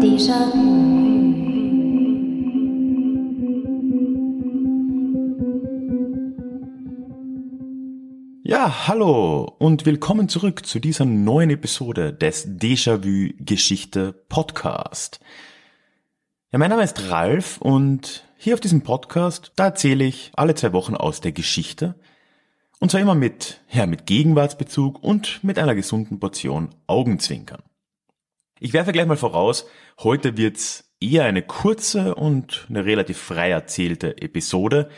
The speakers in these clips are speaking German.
地上 Ja, hallo und willkommen zurück zu dieser neuen Episode des Déjà-vu Geschichte Podcast. Ja, mein Name ist Ralf und hier auf diesem Podcast, da erzähle ich alle zwei Wochen aus der Geschichte und zwar immer mit, ja, mit Gegenwartsbezug und mit einer gesunden Portion Augenzwinkern. Ich werfe gleich mal voraus, heute wird's eher eine kurze und eine relativ frei erzählte Episode,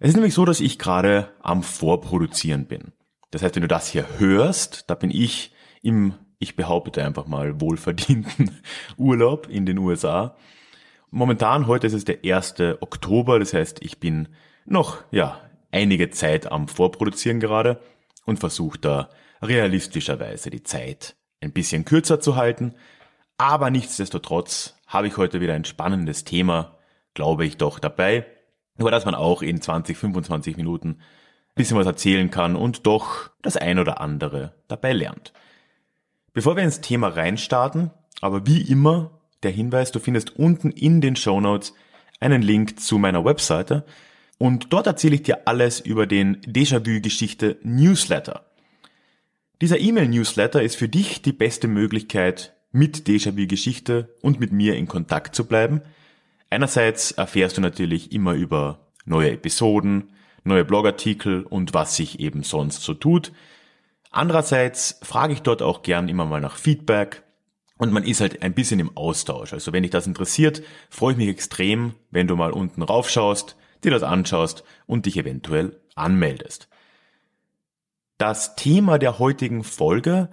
es ist nämlich so, dass ich gerade am Vorproduzieren bin. Das heißt, wenn du das hier hörst, da bin ich im, ich behaupte einfach mal, wohlverdienten Urlaub in den USA. Momentan, heute ist es der 1. Oktober, das heißt, ich bin noch, ja, einige Zeit am Vorproduzieren gerade und versuche da realistischerweise die Zeit ein bisschen kürzer zu halten. Aber nichtsdestotrotz habe ich heute wieder ein spannendes Thema, glaube ich doch, dabei über das man auch in 20, 25 Minuten ein bisschen was erzählen kann und doch das ein oder andere dabei lernt. Bevor wir ins Thema reinstarten, aber wie immer der Hinweis, du findest unten in den Show Notes einen Link zu meiner Webseite und dort erzähle ich dir alles über den Déjà-vu-Geschichte Newsletter. Dieser E-Mail-Newsletter ist für dich die beste Möglichkeit, mit Déjà-vu-Geschichte und mit mir in Kontakt zu bleiben – Einerseits erfährst du natürlich immer über neue Episoden, neue Blogartikel und was sich eben sonst so tut. Andererseits frage ich dort auch gern immer mal nach Feedback und man ist halt ein bisschen im Austausch. Also wenn dich das interessiert, freue ich mich extrem, wenn du mal unten raufschaust, dir das anschaust und dich eventuell anmeldest. Das Thema der heutigen Folge,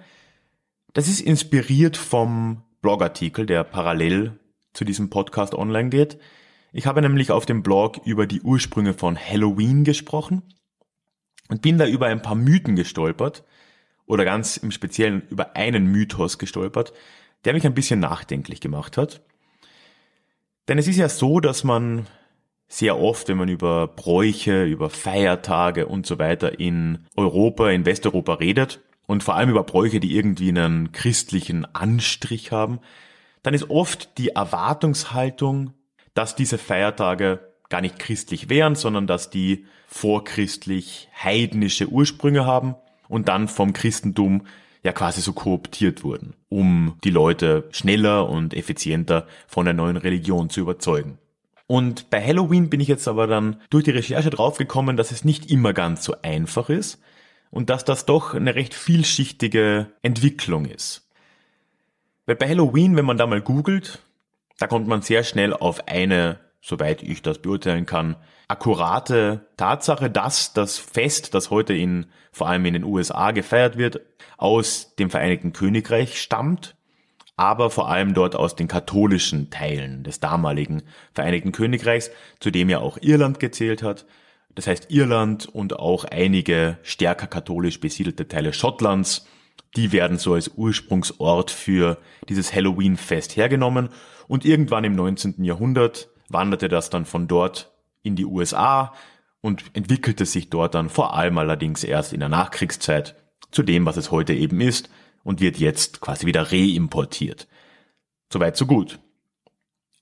das ist inspiriert vom Blogartikel, der parallel zu diesem Podcast online geht. Ich habe nämlich auf dem Blog über die Ursprünge von Halloween gesprochen und bin da über ein paar Mythen gestolpert oder ganz im Speziellen über einen Mythos gestolpert, der mich ein bisschen nachdenklich gemacht hat. Denn es ist ja so, dass man sehr oft, wenn man über Bräuche, über Feiertage und so weiter in Europa, in Westeuropa redet und vor allem über Bräuche, die irgendwie einen christlichen Anstrich haben, dann ist oft die Erwartungshaltung, dass diese Feiertage gar nicht christlich wären, sondern dass die vorchristlich heidnische Ursprünge haben und dann vom Christentum ja quasi so kooptiert wurden, um die Leute schneller und effizienter von der neuen Religion zu überzeugen. Und bei Halloween bin ich jetzt aber dann durch die Recherche draufgekommen, dass es nicht immer ganz so einfach ist und dass das doch eine recht vielschichtige Entwicklung ist. Weil bei Halloween, wenn man da mal googelt, da kommt man sehr schnell auf eine, soweit ich das beurteilen kann, akkurate Tatsache, dass das Fest, das heute in, vor allem in den USA gefeiert wird, aus dem Vereinigten Königreich stammt, aber vor allem dort aus den katholischen Teilen des damaligen Vereinigten Königreichs, zu dem ja auch Irland gezählt hat. Das heißt Irland und auch einige stärker katholisch besiedelte Teile Schottlands die werden so als Ursprungsort für dieses Halloween-Fest hergenommen und irgendwann im 19. Jahrhundert wanderte das dann von dort in die USA und entwickelte sich dort dann vor allem allerdings erst in der Nachkriegszeit zu dem, was es heute eben ist und wird jetzt quasi wieder reimportiert. Soweit so gut.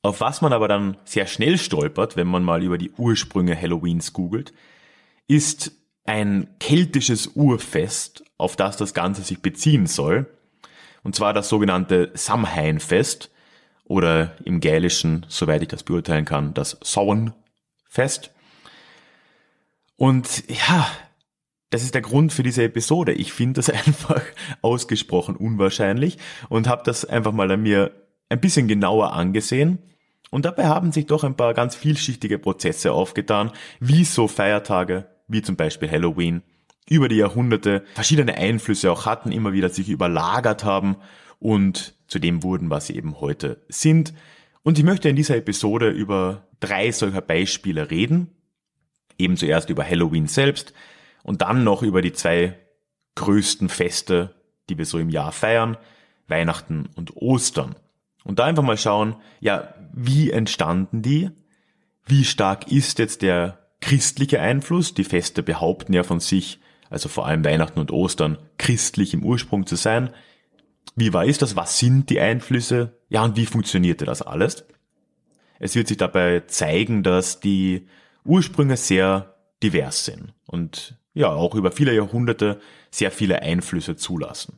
Auf was man aber dann sehr schnell stolpert, wenn man mal über die Ursprünge Halloweens googelt, ist ein keltisches Urfest, auf das das Ganze sich beziehen soll. Und zwar das sogenannte Samhain-Fest oder im Gälischen, soweit ich das beurteilen kann, das Samhain-Fest. Und ja, das ist der Grund für diese Episode. Ich finde das einfach ausgesprochen unwahrscheinlich und habe das einfach mal an mir ein bisschen genauer angesehen. Und dabei haben sich doch ein paar ganz vielschichtige Prozesse aufgetan, wie so Feiertage wie zum Beispiel Halloween, über die Jahrhunderte verschiedene Einflüsse auch hatten, immer wieder sich überlagert haben und zu dem wurden, was sie eben heute sind. Und ich möchte in dieser Episode über drei solcher Beispiele reden. Eben zuerst über Halloween selbst und dann noch über die zwei größten Feste die wir so im Jahr feiern, Weihnachten und Ostern. Und da einfach mal schauen, ja, wie entstanden die? Wie stark ist jetzt der christliche Einfluss? Die Feste behaupten ja von sich, also vor allem Weihnachten und Ostern, christlich im Ursprung zu sein. Wie war ist das? Was sind die Einflüsse? Ja, und wie funktionierte das alles? Es wird sich dabei zeigen, dass die Ursprünge sehr divers sind und ja, auch über viele Jahrhunderte sehr viele Einflüsse zulassen.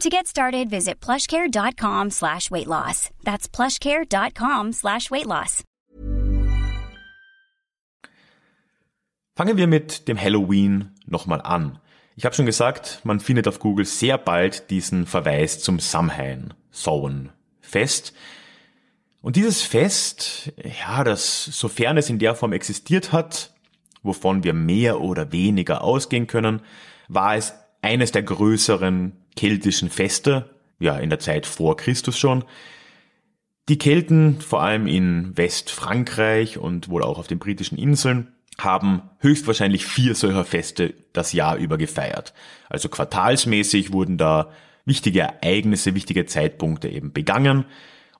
To get started, visit plushcare.com slash weight loss. That's plushcare.com slash weight loss. Fangen wir mit dem Halloween nochmal an. Ich habe schon gesagt, man findet auf Google sehr bald diesen Verweis zum Samhain, Sowen, Fest. Und dieses Fest, ja, das, sofern es in der Form existiert hat, wovon wir mehr oder weniger ausgehen können, war es eines der größeren keltischen Feste, ja, in der Zeit vor Christus schon. Die Kelten, vor allem in Westfrankreich und wohl auch auf den britischen Inseln, haben höchstwahrscheinlich vier solcher Feste das Jahr über gefeiert. Also quartalsmäßig wurden da wichtige Ereignisse, wichtige Zeitpunkte eben begangen.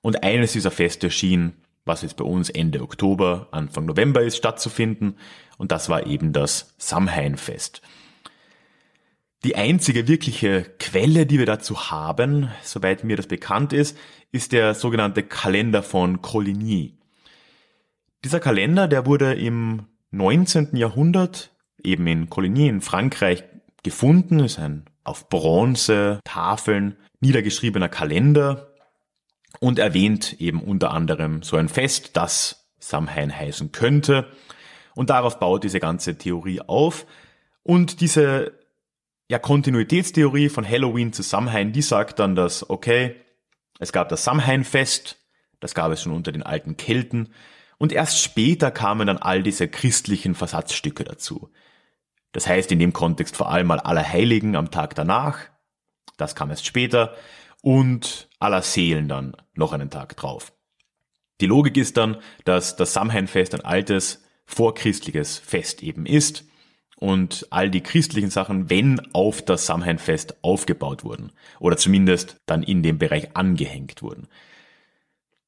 Und eines dieser Feste schien, was jetzt bei uns Ende Oktober, Anfang November ist, stattzufinden. Und das war eben das Samhainfest. Die einzige wirkliche Quelle, die wir dazu haben, soweit mir das bekannt ist, ist der sogenannte Kalender von Coligny. Dieser Kalender, der wurde im 19. Jahrhundert eben in Coligny in Frankreich gefunden, ist ein auf Bronze Tafeln niedergeschriebener Kalender und erwähnt eben unter anderem so ein Fest, das Samhain heißen könnte. Und darauf baut diese ganze Theorie auf. Und diese ja, Kontinuitätstheorie von Halloween zu Samhain, die sagt dann, dass, okay, es gab das Samhain-Fest, das gab es schon unter den alten Kelten, und erst später kamen dann all diese christlichen Versatzstücke dazu. Das heißt in dem Kontext vor allem mal Allerheiligen am Tag danach, das kam erst später, und aller Seelen dann noch einen Tag drauf. Die Logik ist dann, dass das Samhainfest ein altes, vorchristliches Fest eben ist und all die christlichen Sachen, wenn auf das Samhainfest aufgebaut wurden oder zumindest dann in dem Bereich angehängt wurden.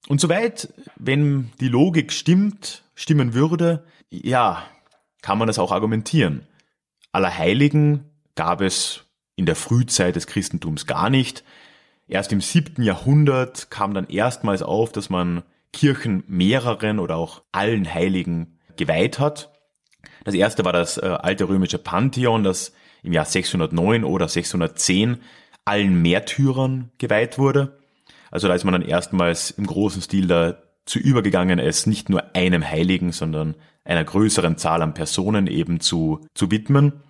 Und soweit, wenn die Logik stimmt, stimmen würde, ja, kann man das auch argumentieren. Allerheiligen gab es in der Frühzeit des Christentums gar nicht. Erst im siebten Jahrhundert kam dann erstmals auf, dass man Kirchen mehreren oder auch allen Heiligen geweiht hat. Das erste war das äh, alte römische Pantheon, das im Jahr 609 oder 610 allen Märtyrern geweiht wurde. Also da ist man dann erstmals im großen Stil dazu übergegangen, es nicht nur einem Heiligen, sondern einer größeren Zahl an Personen eben zu, zu widmen.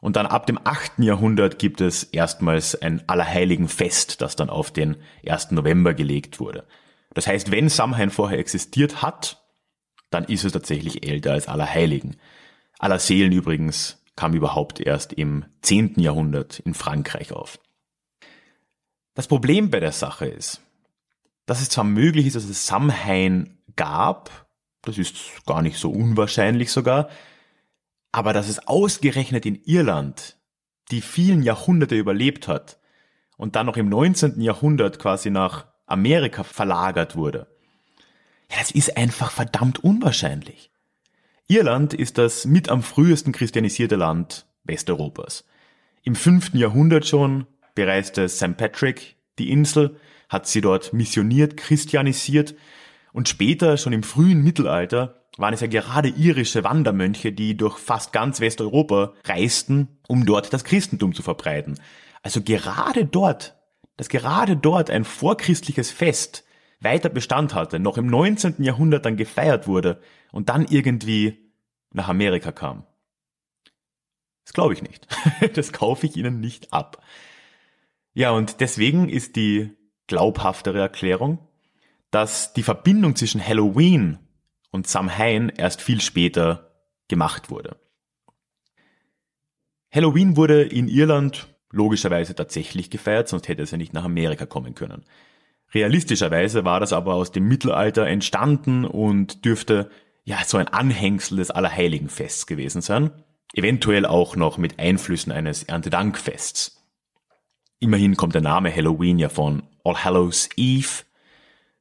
Und dann ab dem 8. Jahrhundert gibt es erstmals ein Allerheiligenfest, das dann auf den 1. November gelegt wurde. Das heißt, wenn Samhain vorher existiert hat, dann ist es tatsächlich älter als Allerheiligen. Allerseelen übrigens kam überhaupt erst im 10. Jahrhundert in Frankreich auf. Das Problem bei der Sache ist, dass es zwar möglich ist, dass es Samhain gab, das ist gar nicht so unwahrscheinlich sogar, aber dass es ausgerechnet in Irland die vielen Jahrhunderte überlebt hat und dann noch im 19. Jahrhundert quasi nach Amerika verlagert wurde, ja, das ist einfach verdammt unwahrscheinlich. Irland ist das mit am frühesten christianisierte Land Westeuropas. Im 5. Jahrhundert schon bereiste St. Patrick die Insel, hat sie dort missioniert, christianisiert und später, schon im frühen Mittelalter, waren es ja gerade irische Wandermönche, die durch fast ganz Westeuropa reisten, um dort das Christentum zu verbreiten. Also gerade dort, dass gerade dort ein vorchristliches Fest weiter Bestand hatte, noch im 19. Jahrhundert dann gefeiert wurde und dann irgendwie nach Amerika kam. Das glaube ich nicht. Das kaufe ich Ihnen nicht ab. Ja, und deswegen ist die glaubhaftere Erklärung, dass die Verbindung zwischen Halloween und Samhain erst viel später gemacht wurde. Halloween wurde in Irland logischerweise tatsächlich gefeiert, sonst hätte es ja nicht nach Amerika kommen können. Realistischerweise war das aber aus dem Mittelalter entstanden und dürfte ja so ein Anhängsel des Allerheiligenfests gewesen sein, eventuell auch noch mit Einflüssen eines Erntedankfests. Immerhin kommt der Name Halloween ja von All Hallows Eve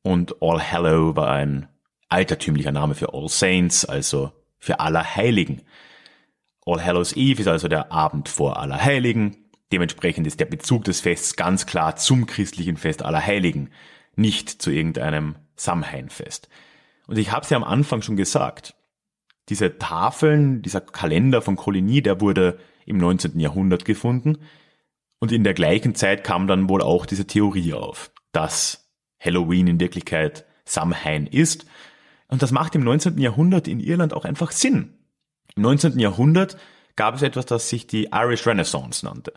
und All Hallow war ein altertümlicher Name für All Saints, also für Allerheiligen. All Hallows Eve ist also der Abend vor Allerheiligen. Dementsprechend ist der Bezug des Fests ganz klar zum christlichen Fest Allerheiligen, nicht zu irgendeinem Samhain-Fest. Und ich habe es ja am Anfang schon gesagt. Diese Tafeln, dieser Kalender von Coligny, der wurde im 19. Jahrhundert gefunden. Und in der gleichen Zeit kam dann wohl auch diese Theorie auf, dass Halloween in Wirklichkeit Samhain ist. Und das macht im 19. Jahrhundert in Irland auch einfach Sinn. Im 19. Jahrhundert gab es etwas, das sich die Irish Renaissance nannte.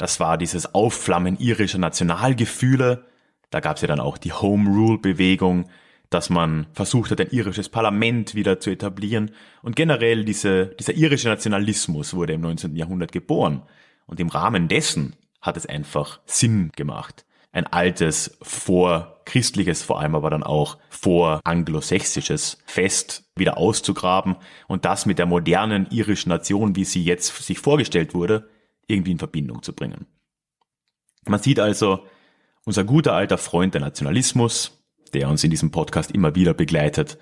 Das war dieses Aufflammen irischer Nationalgefühle. Da gab es ja dann auch die Home Rule Bewegung, dass man versucht hat, ein irisches Parlament wieder zu etablieren. Und generell diese, dieser irische Nationalismus wurde im 19. Jahrhundert geboren. Und im Rahmen dessen hat es einfach Sinn gemacht, ein altes, vorchristliches, vor allem aber dann auch vor anglosächsisches Fest wieder auszugraben und das mit der modernen irischen Nation, wie sie jetzt sich vorgestellt wurde, irgendwie in Verbindung zu bringen. Man sieht also, unser guter alter Freund der Nationalismus, der uns in diesem Podcast immer wieder begleitet,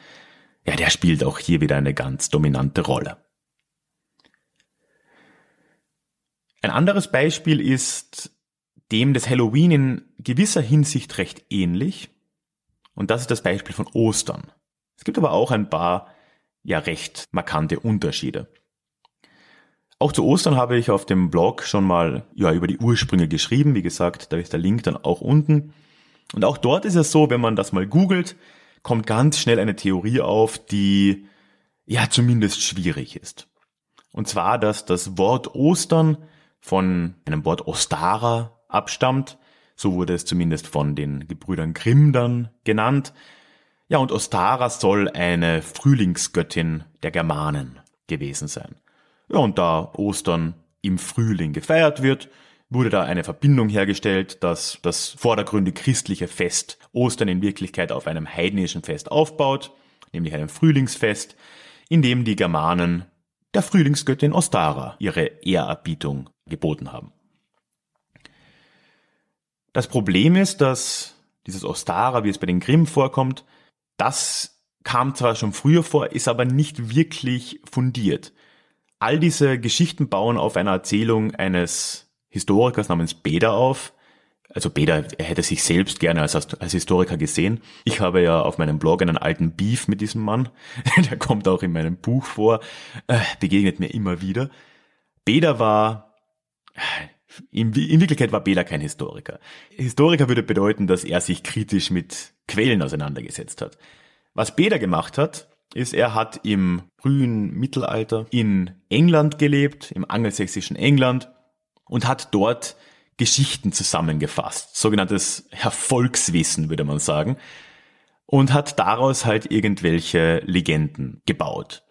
ja, der spielt auch hier wieder eine ganz dominante Rolle. Ein anderes Beispiel ist dem des Halloween in gewisser Hinsicht recht ähnlich. Und das ist das Beispiel von Ostern. Es gibt aber auch ein paar ja recht markante Unterschiede. Auch zu Ostern habe ich auf dem Blog schon mal ja, über die Ursprünge geschrieben. Wie gesagt, da ist der Link dann auch unten. Und auch dort ist es so, wenn man das mal googelt, kommt ganz schnell eine Theorie auf, die ja zumindest schwierig ist. Und zwar, dass das Wort Ostern von einem Wort Ostara abstammt. So wurde es zumindest von den Gebrüdern Grimm dann genannt. Ja, und Ostara soll eine Frühlingsgöttin der Germanen gewesen sein. Ja, und da Ostern im Frühling gefeiert wird, wurde da eine Verbindung hergestellt, dass das vordergründig christliche Fest Ostern in Wirklichkeit auf einem heidnischen Fest aufbaut, nämlich einem Frühlingsfest, in dem die Germanen der Frühlingsgöttin Ostara ihre Ehrerbietung geboten haben. Das Problem ist, dass dieses Ostara, wie es bei den Grimm vorkommt, das kam zwar schon früher vor, ist aber nicht wirklich fundiert. All diese Geschichten bauen auf einer Erzählung eines Historikers namens Beda auf. Also Beda, er hätte sich selbst gerne als, als Historiker gesehen. Ich habe ja auf meinem Blog einen alten Beef mit diesem Mann. Der kommt auch in meinem Buch vor, äh, begegnet mir immer wieder. Beda war in, in Wirklichkeit war Bela kein Historiker. Historiker würde bedeuten, dass er sich kritisch mit Quellen auseinandergesetzt hat. Was Beda gemacht hat, ist, er hat im frühen Mittelalter in England gelebt, im angelsächsischen England, und hat dort Geschichten zusammengefasst, sogenanntes Erfolgswissen, würde man sagen, und hat daraus halt irgendwelche Legenden gebaut.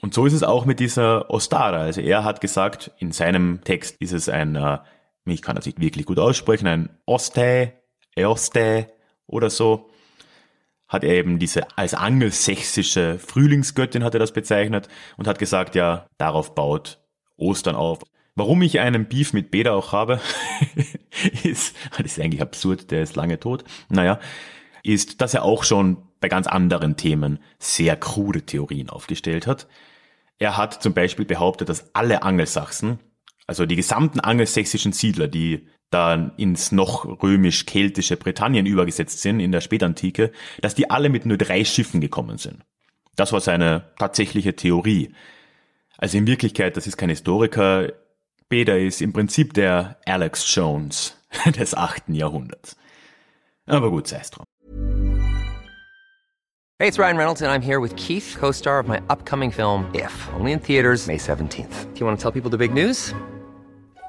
Und so ist es auch mit dieser Ostara. Also er hat gesagt, in seinem Text ist es ein, äh, ich kann das nicht wirklich gut aussprechen, ein Oste, Eoste oder so, hat er eben diese als angelsächsische Frühlingsgöttin hat er das bezeichnet und hat gesagt, ja, darauf baut Ostern auf. Warum ich einen Beef mit Beda auch habe, ist, das ist eigentlich absurd, der ist lange tot, naja, ist, dass er auch schon bei ganz anderen Themen sehr krude Theorien aufgestellt hat. Er hat zum Beispiel behauptet, dass alle Angelsachsen, also die gesamten angelsächsischen Siedler, die dann ins noch römisch-keltische Britannien übergesetzt sind in der Spätantike, dass die alle mit nur drei Schiffen gekommen sind. Das war seine tatsächliche Theorie. Also in Wirklichkeit, das ist kein Historiker, Beda ist im Prinzip der Alex Jones des achten Jahrhunderts. Aber gut, sei es drum. Hey, it's Ryan Reynolds and I'm here with Keith, co-star of my upcoming film If, only in theaters May 17th. Do you want to tell people the big news?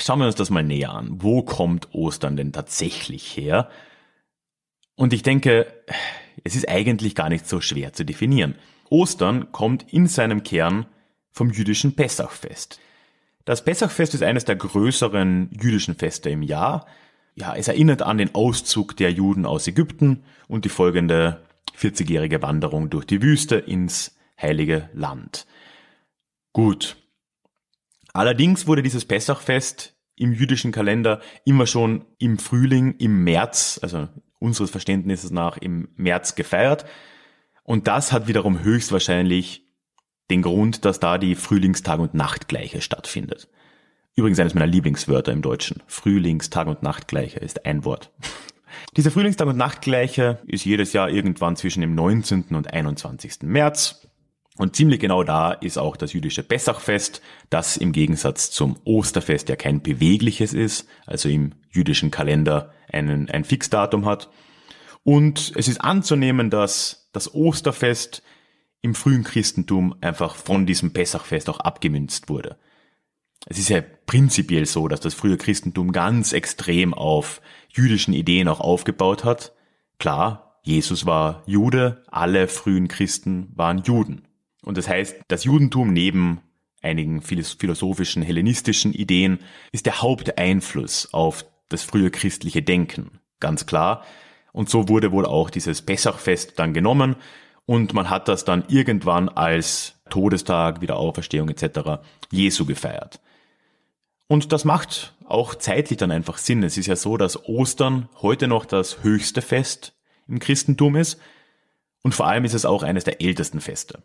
schauen wir uns das mal näher an. Wo kommt Ostern denn tatsächlich her? Und ich denke, es ist eigentlich gar nicht so schwer zu definieren. Ostern kommt in seinem Kern vom jüdischen Pessachfest. Das Pessachfest ist eines der größeren jüdischen Feste im Jahr. Ja, es erinnert an den Auszug der Juden aus Ägypten und die folgende 40-jährige Wanderung durch die Wüste ins heilige Land. Gut, Allerdings wurde dieses Pessachfest im jüdischen Kalender immer schon im Frühling, im März, also unseres Verständnisses nach im März gefeiert. Und das hat wiederum höchstwahrscheinlich den Grund, dass da die Frühlingstag- und Nachtgleiche stattfindet. Übrigens eines meiner Lieblingswörter im Deutschen. Frühlingstag- und Nachtgleiche ist ein Wort. Diese Frühlingstag- und Nachtgleiche ist jedes Jahr irgendwann zwischen dem 19. und 21. März. Und ziemlich genau da ist auch das jüdische Pessachfest, das im Gegensatz zum Osterfest ja kein bewegliches ist, also im jüdischen Kalender einen, ein Fixdatum hat. Und es ist anzunehmen, dass das Osterfest im frühen Christentum einfach von diesem Pessachfest auch abgemünzt wurde. Es ist ja prinzipiell so, dass das frühe Christentum ganz extrem auf jüdischen Ideen auch aufgebaut hat. Klar, Jesus war Jude, alle frühen Christen waren Juden. Und das heißt, das Judentum neben einigen philosophischen, hellenistischen Ideen ist der Haupteinfluss auf das frühe christliche Denken. Ganz klar. Und so wurde wohl auch dieses Pessachfest dann genommen und man hat das dann irgendwann als Todestag, Wiederauferstehung etc. Jesu gefeiert. Und das macht auch zeitlich dann einfach Sinn. Es ist ja so, dass Ostern heute noch das höchste Fest im Christentum ist und vor allem ist es auch eines der ältesten Feste.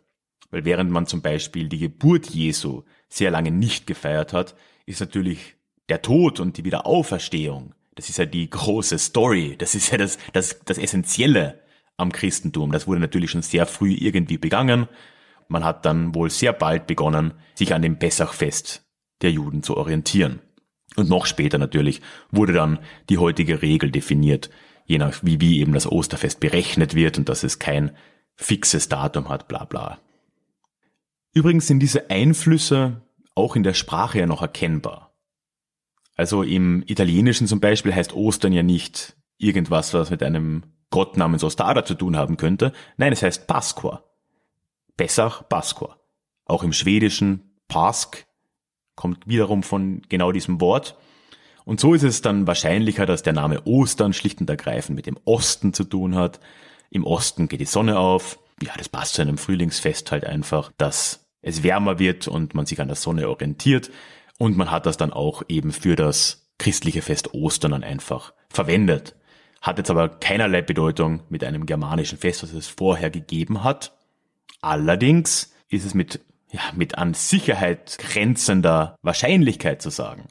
Weil während man zum Beispiel die Geburt Jesu sehr lange nicht gefeiert hat, ist natürlich der Tod und die Wiederauferstehung, das ist ja die große Story, das ist ja das, das, das Essentielle am Christentum. Das wurde natürlich schon sehr früh irgendwie begangen. Man hat dann wohl sehr bald begonnen, sich an dem Pessachfest der Juden zu orientieren. Und noch später natürlich wurde dann die heutige Regel definiert, je nach wie, wie eben das Osterfest berechnet wird und dass es kein fixes Datum hat, bla bla. Übrigens sind diese Einflüsse auch in der Sprache ja noch erkennbar. Also im Italienischen zum Beispiel heißt Ostern ja nicht irgendwas, was mit einem Gott namens Ostada zu tun haben könnte. Nein, es heißt Pasqua. Pessach, Pasqua. Auch im Schwedischen Pask kommt wiederum von genau diesem Wort. Und so ist es dann wahrscheinlicher, dass der Name Ostern schlicht und ergreifend mit dem Osten zu tun hat. Im Osten geht die Sonne auf. Ja, das passt zu einem Frühlingsfest halt einfach, dass es wärmer wird und man sich an der Sonne orientiert. Und man hat das dann auch eben für das christliche Fest Ostern dann einfach verwendet. Hat jetzt aber keinerlei Bedeutung mit einem germanischen Fest, das es vorher gegeben hat. Allerdings ist es mit, ja, mit an Sicherheit grenzender Wahrscheinlichkeit zu sagen,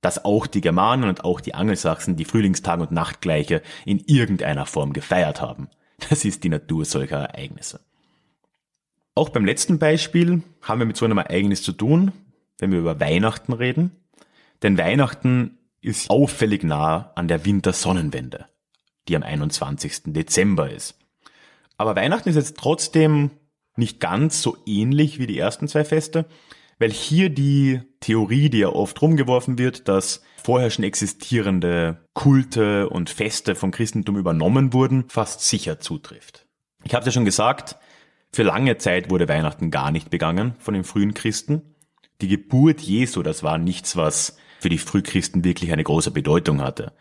dass auch die Germanen und auch die Angelsachsen die Frühlingstag- und Nachtgleiche in irgendeiner Form gefeiert haben. Das ist die Natur solcher Ereignisse. Auch beim letzten Beispiel haben wir mit so einem Ereignis zu tun, wenn wir über Weihnachten reden. Denn Weihnachten ist auffällig nah an der Wintersonnenwende, die am 21. Dezember ist. Aber Weihnachten ist jetzt trotzdem nicht ganz so ähnlich wie die ersten zwei Feste, weil hier die Theorie, die ja oft rumgeworfen wird, dass vorher schon existierende Kulte und Feste vom Christentum übernommen wurden, fast sicher zutrifft. Ich habe es ja schon gesagt, für lange Zeit wurde Weihnachten gar nicht begangen von den frühen Christen. Die Geburt Jesu, das war nichts, was für die Frühchristen wirklich eine große Bedeutung hatte.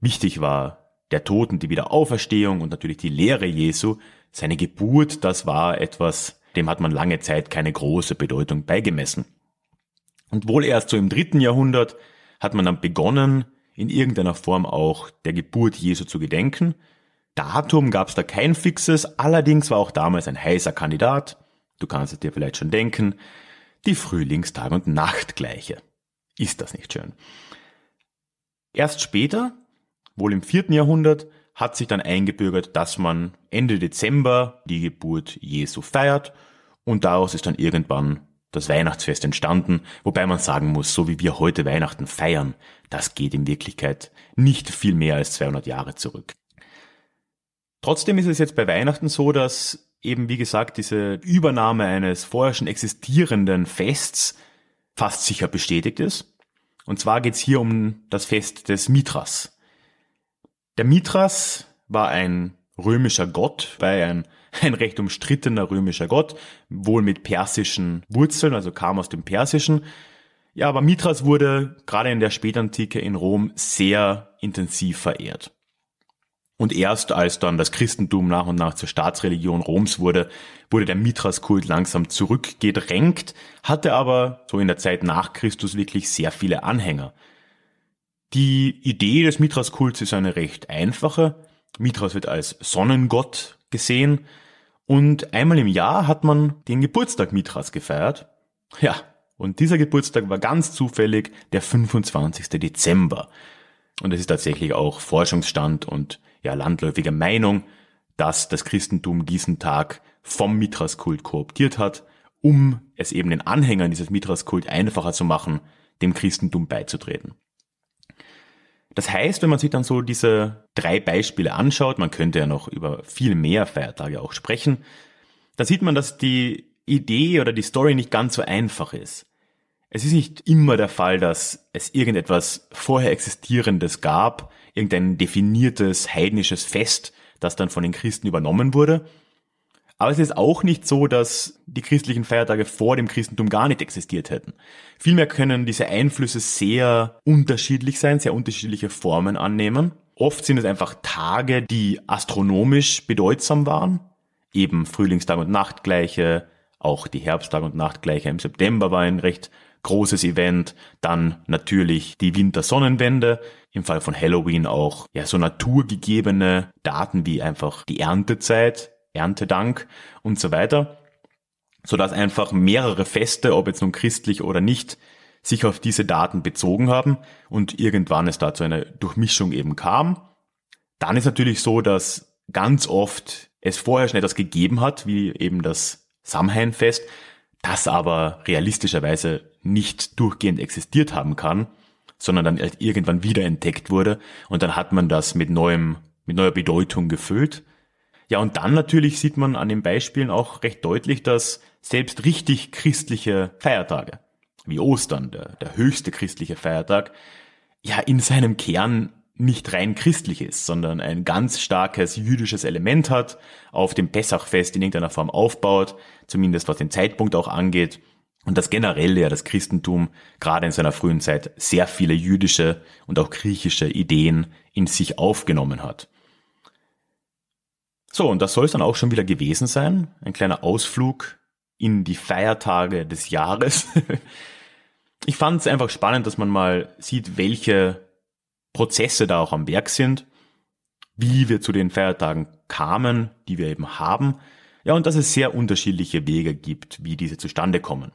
Wichtig war der Tod und die Wiederauferstehung und natürlich die Lehre Jesu. Seine Geburt, das war etwas, dem hat man lange Zeit keine große Bedeutung beigemessen. Und wohl erst so im dritten Jahrhundert hat man dann begonnen, in irgendeiner Form auch der Geburt Jesu zu gedenken. Datum gab es da kein fixes, allerdings war auch damals ein heißer Kandidat, du kannst es dir vielleicht schon denken, die Frühlingstag- und Nachtgleiche. Ist das nicht schön? Erst später, wohl im vierten Jahrhundert, hat sich dann eingebürgert, dass man Ende Dezember die Geburt Jesu feiert und daraus ist dann irgendwann das Weihnachtsfest entstanden, wobei man sagen muss, so wie wir heute Weihnachten feiern, das geht in Wirklichkeit nicht viel mehr als 200 Jahre zurück. Trotzdem ist es jetzt bei Weihnachten so, dass eben wie gesagt diese Übernahme eines vorher schon existierenden Fests fast sicher bestätigt ist. Und zwar geht es hier um das Fest des Mithras. Der Mithras war ein römischer Gott, bei ein ein recht umstrittener römischer Gott, wohl mit persischen Wurzeln, also kam aus dem Persischen. Ja, aber Mithras wurde gerade in der Spätantike in Rom sehr intensiv verehrt. Und erst als dann das Christentum nach und nach zur Staatsreligion Roms wurde, wurde der Mithras-Kult langsam zurückgedrängt, hatte aber so in der Zeit nach Christus wirklich sehr viele Anhänger. Die Idee des Mithras-Kults ist eine recht einfache. Mithras wird als Sonnengott gesehen und einmal im Jahr hat man den Geburtstag Mithras gefeiert. Ja, und dieser Geburtstag war ganz zufällig der 25. Dezember. Und es ist tatsächlich auch Forschungsstand und ja, landläufige Meinung, dass das Christentum diesen Tag vom Mithras-Kult kooptiert hat, um es eben den Anhängern dieses Mithras-Kult einfacher zu machen, dem Christentum beizutreten. Das heißt, wenn man sich dann so diese drei Beispiele anschaut, man könnte ja noch über viel mehr Feiertage auch sprechen, da sieht man, dass die Idee oder die Story nicht ganz so einfach ist. Es ist nicht immer der Fall, dass es irgendetwas vorher Existierendes gab, irgendein definiertes heidnisches Fest, das dann von den Christen übernommen wurde, aber es ist auch nicht so, dass die christlichen Feiertage vor dem Christentum gar nicht existiert hätten. Vielmehr können diese Einflüsse sehr unterschiedlich sein, sehr unterschiedliche Formen annehmen. Oft sind es einfach Tage, die astronomisch bedeutsam waren. Eben Frühlingstag und Nachtgleiche, auch die Herbsttag und Nachtgleiche im September war ein recht großes Event. Dann natürlich die Wintersonnenwende. Im Fall von Halloween auch ja so naturgegebene Daten wie einfach die Erntezeit, Erntedank und so weiter, so dass einfach mehrere Feste, ob jetzt nun christlich oder nicht, sich auf diese Daten bezogen haben und irgendwann es da zu einer Durchmischung eben kam. Dann ist natürlich so, dass ganz oft es vorher schon etwas gegeben hat, wie eben das Samhainfest, das aber realistischerweise nicht durchgehend existiert haben kann, sondern dann halt irgendwann wieder entdeckt wurde und dann hat man das mit neuem, mit neuer Bedeutung gefüllt. Ja, und dann natürlich sieht man an den Beispielen auch recht deutlich, dass selbst richtig christliche Feiertage, wie Ostern, der, der höchste christliche Feiertag, ja in seinem Kern nicht rein christlich ist, sondern ein ganz starkes jüdisches Element hat, auf dem Pessachfest in irgendeiner Form aufbaut, zumindest was den Zeitpunkt auch angeht, und das generell ja das Christentum gerade in seiner frühen Zeit sehr viele jüdische und auch griechische Ideen in sich aufgenommen hat. So, und das soll es dann auch schon wieder gewesen sein. Ein kleiner Ausflug in die Feiertage des Jahres. ich fand es einfach spannend, dass man mal sieht, welche Prozesse da auch am Werk sind, wie wir zu den Feiertagen kamen, die wir eben haben. Ja, und dass es sehr unterschiedliche Wege gibt, wie diese zustande kommen.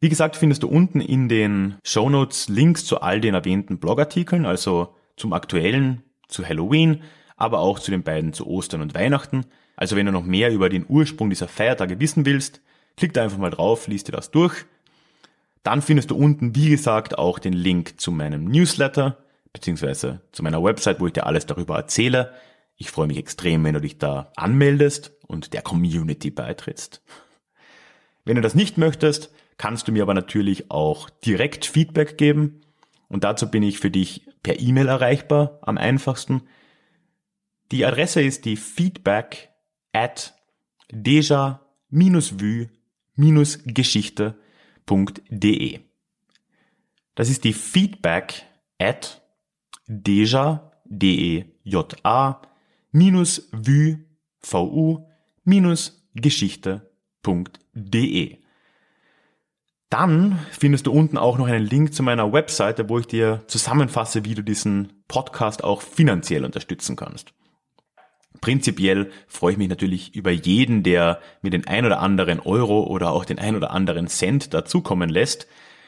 Wie gesagt, findest du unten in den Show Notes Links zu all den erwähnten Blogartikeln, also zum aktuellen, zu Halloween, aber auch zu den beiden zu Ostern und Weihnachten. Also wenn du noch mehr über den Ursprung dieser Feiertage wissen willst, klick da einfach mal drauf, liest dir das durch. Dann findest du unten, wie gesagt, auch den Link zu meinem Newsletter, beziehungsweise zu meiner Website, wo ich dir alles darüber erzähle. Ich freue mich extrem, wenn du dich da anmeldest und der Community beitrittst. Wenn du das nicht möchtest, kannst du mir aber natürlich auch direkt Feedback geben. Und dazu bin ich für dich per E-Mail erreichbar am einfachsten. Die Adresse ist die feedback at deja-vue-geschichte.de. Das ist die feedback at deja, D-E-J-A, minus vue, V-U, minus geschichte.de. Dann findest du unten auch noch einen Link zu meiner Webseite, wo ich dir zusammenfasse, wie du diesen Podcast auch finanziell unterstützen kannst. Prinzipiell freue ich mich natürlich über jeden, der mir den ein oder anderen Euro oder auch den ein oder anderen Cent dazukommen lässt.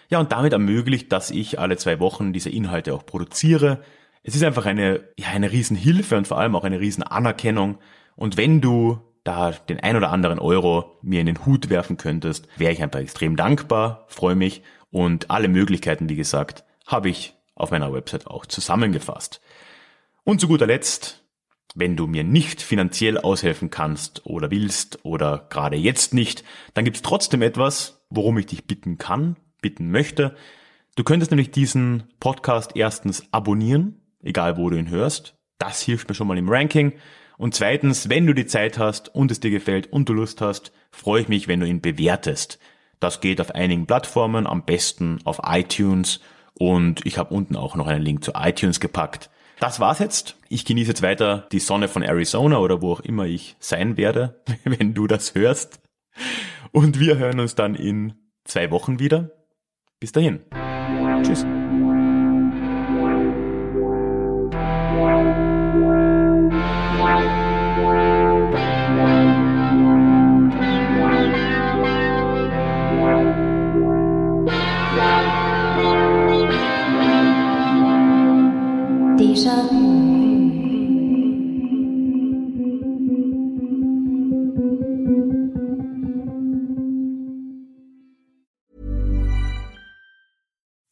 Ja, und damit ermöglicht, dass ich alle zwei Wochen diese Inhalte auch produziere. Es ist einfach eine, ja, eine Riesenhilfe und vor allem auch eine Riesenanerkennung. Und wenn du da den ein oder anderen Euro mir in den Hut werfen könntest, wäre ich einfach extrem dankbar, freue mich und alle Möglichkeiten, wie gesagt, habe ich auf meiner Website auch zusammengefasst. Und zu guter Letzt, wenn du mir nicht finanziell aushelfen kannst oder willst oder gerade jetzt nicht, dann gibt es trotzdem etwas, worum ich dich bitten kann, bitten möchte. Du könntest nämlich diesen Podcast erstens abonnieren, egal wo du ihn hörst. Das hilft mir schon mal im Ranking. Und zweitens, wenn du die Zeit hast und es dir gefällt und du Lust hast, freue ich mich, wenn du ihn bewertest. Das geht auf einigen Plattformen, am besten auf iTunes und ich habe unten auch noch einen Link zu iTunes gepackt. Das war's jetzt. Ich genieße jetzt weiter die Sonne von Arizona oder wo auch immer ich sein werde, wenn du das hörst. Und wir hören uns dann in zwei Wochen wieder. Bis dahin. Tschüss.